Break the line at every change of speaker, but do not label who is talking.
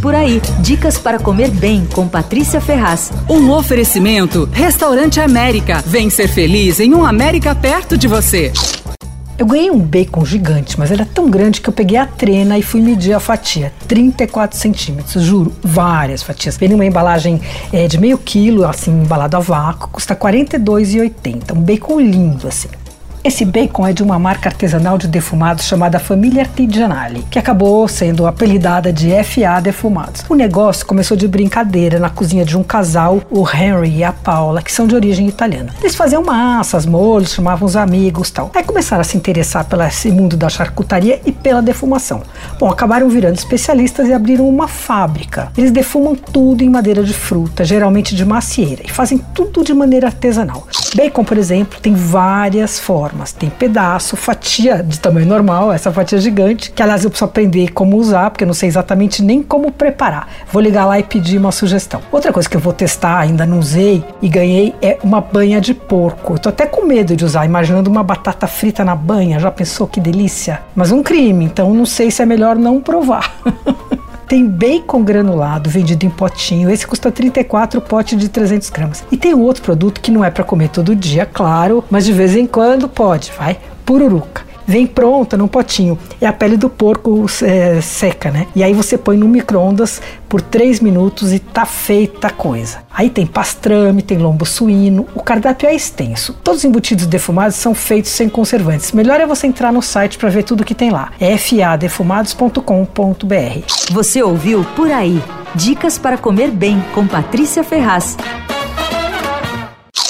Por aí, dicas para comer bem com Patrícia Ferraz.
Um oferecimento: Restaurante América. Vem ser feliz em um América perto de você.
Eu ganhei um bacon gigante, mas era tão grande que eu peguei a trena e fui medir a fatia. 34 centímetros, juro, várias fatias. Vem numa embalagem é, de meio quilo, assim, embalado a vácuo, custa R$ 42,80. Um bacon lindo, assim. Esse bacon é de uma marca artesanal de defumados chamada Família Artigianale, que acabou sendo apelidada de FA Defumados. O negócio começou de brincadeira na cozinha de um casal, o Henry e a Paula, que são de origem italiana. Eles faziam massas, molhos, chamavam os amigos tal. Aí começaram a se interessar pelo mundo da charcutaria e pela defumação. Bom, acabaram virando especialistas e abriram uma fábrica. Eles defumam tudo em madeira de fruta, geralmente de macieira, e fazem tudo de maneira artesanal. Bacon, por exemplo, tem várias formas. Tem pedaço, fatia de tamanho normal, essa fatia gigante, que aliás eu preciso aprender como usar, porque eu não sei exatamente nem como preparar. Vou ligar lá e pedir uma sugestão. Outra coisa que eu vou testar, ainda não usei e ganhei, é uma banha de porco. Eu tô até com medo de usar, imaginando uma batata frita na banha. Já pensou que delícia? Mas um crime, então não sei se é melhor não provar. Tem bacon granulado vendido em potinho. Esse custa 34 pote de 300 gramas. E tem outro produto que não é para comer todo dia, claro, mas de vez em quando pode, vai. Pururuca vem pronta num potinho. É a pele do porco é, seca, né? E aí você põe no micro-ondas por 3 minutos e tá feita a coisa. Aí tem pastrame, tem lombo suíno, o cardápio é extenso. Todos os embutidos defumados são feitos sem conservantes. Melhor é você entrar no site para ver tudo que tem lá. É fadefumados.com.br.
Você ouviu Por Aí. Dicas para comer bem com Patrícia Ferraz.